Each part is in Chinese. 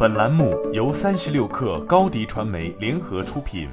本栏目由三十六克高低传媒联合出品。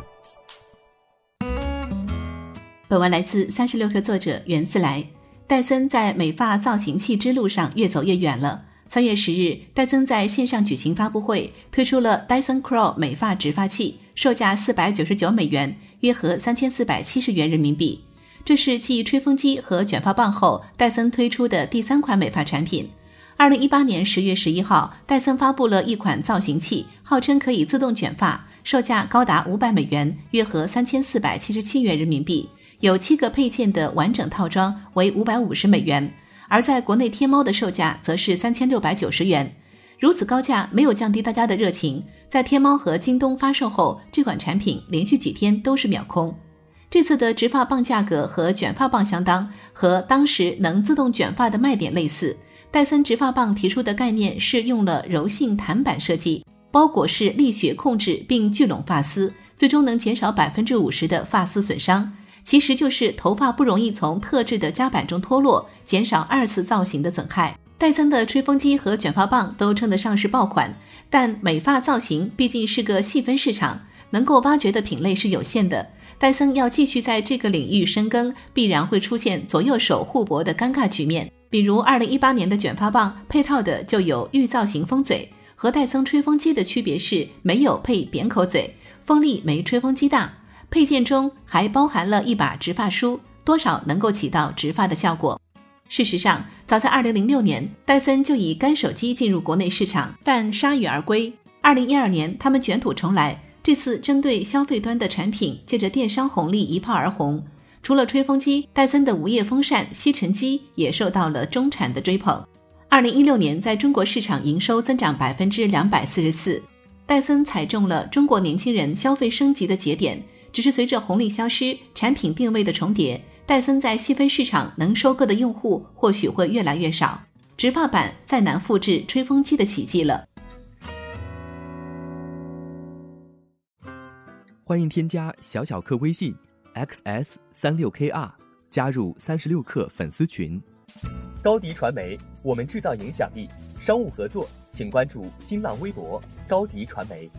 本文来自三十六克作者袁自来。戴森在美发造型器之路上越走越远了。三月十日，戴森在线上举行发布会，推出了戴森 Crow 美发直发器，售价四百九十九美元，约合三千四百七十元人民币。这是继吹风机和卷发棒后，戴森推出的第三款美发产品。二零一八年十月十一号，戴森发布了一款造型器，号称可以自动卷发，售价高达五百美元，约合三千四百七十七元人民币。有七个配件的完整套装为五百五十美元，而在国内天猫的售价则是三千六百九十元。如此高价没有降低大家的热情，在天猫和京东发售后，这款产品连续几天都是秒空。这次的直发棒价格和卷发棒相当，和当时能自动卷发的卖点类似。戴森直发棒提出的概念是用了柔性弹板设计，包裹式力学控制并聚拢发丝，最终能减少百分之五十的发丝损伤。其实就是头发不容易从特制的夹板中脱落，减少二次造型的损害。戴森的吹风机和卷发棒都称得上是爆款，但美发造型毕竟是个细分市场，能够挖掘的品类是有限的。戴森要继续在这个领域深耕，必然会出现左右手互搏的尴尬局面。比如，二零一八年的卷发棒配套的就有预造型风嘴，和戴森吹风机的区别是没有配扁口嘴，风力没吹风机大。配件中还包含了一把直发梳，多少能够起到直发的效果。事实上，早在二零零六年，戴森就以干手机进入国内市场，但铩羽而归。二零一二年，他们卷土重来。这次针对消费端的产品，借着电商红利一炮而红。除了吹风机，戴森的无叶风扇、吸尘机也受到了中产的追捧。二零一六年，在中国市场营收增长百分之两百四十四。戴森踩中了中国年轻人消费升级的节点，只是随着红利消失，产品定位的重叠，戴森在细分市场能收割的用户或许会越来越少。直发版再难复制吹风机的奇迹了。欢迎添加小小客微信，xs 三六 kr，加入三十六氪粉丝群。高迪传媒，我们制造影响力。商务合作，请关注新浪微博高迪传媒。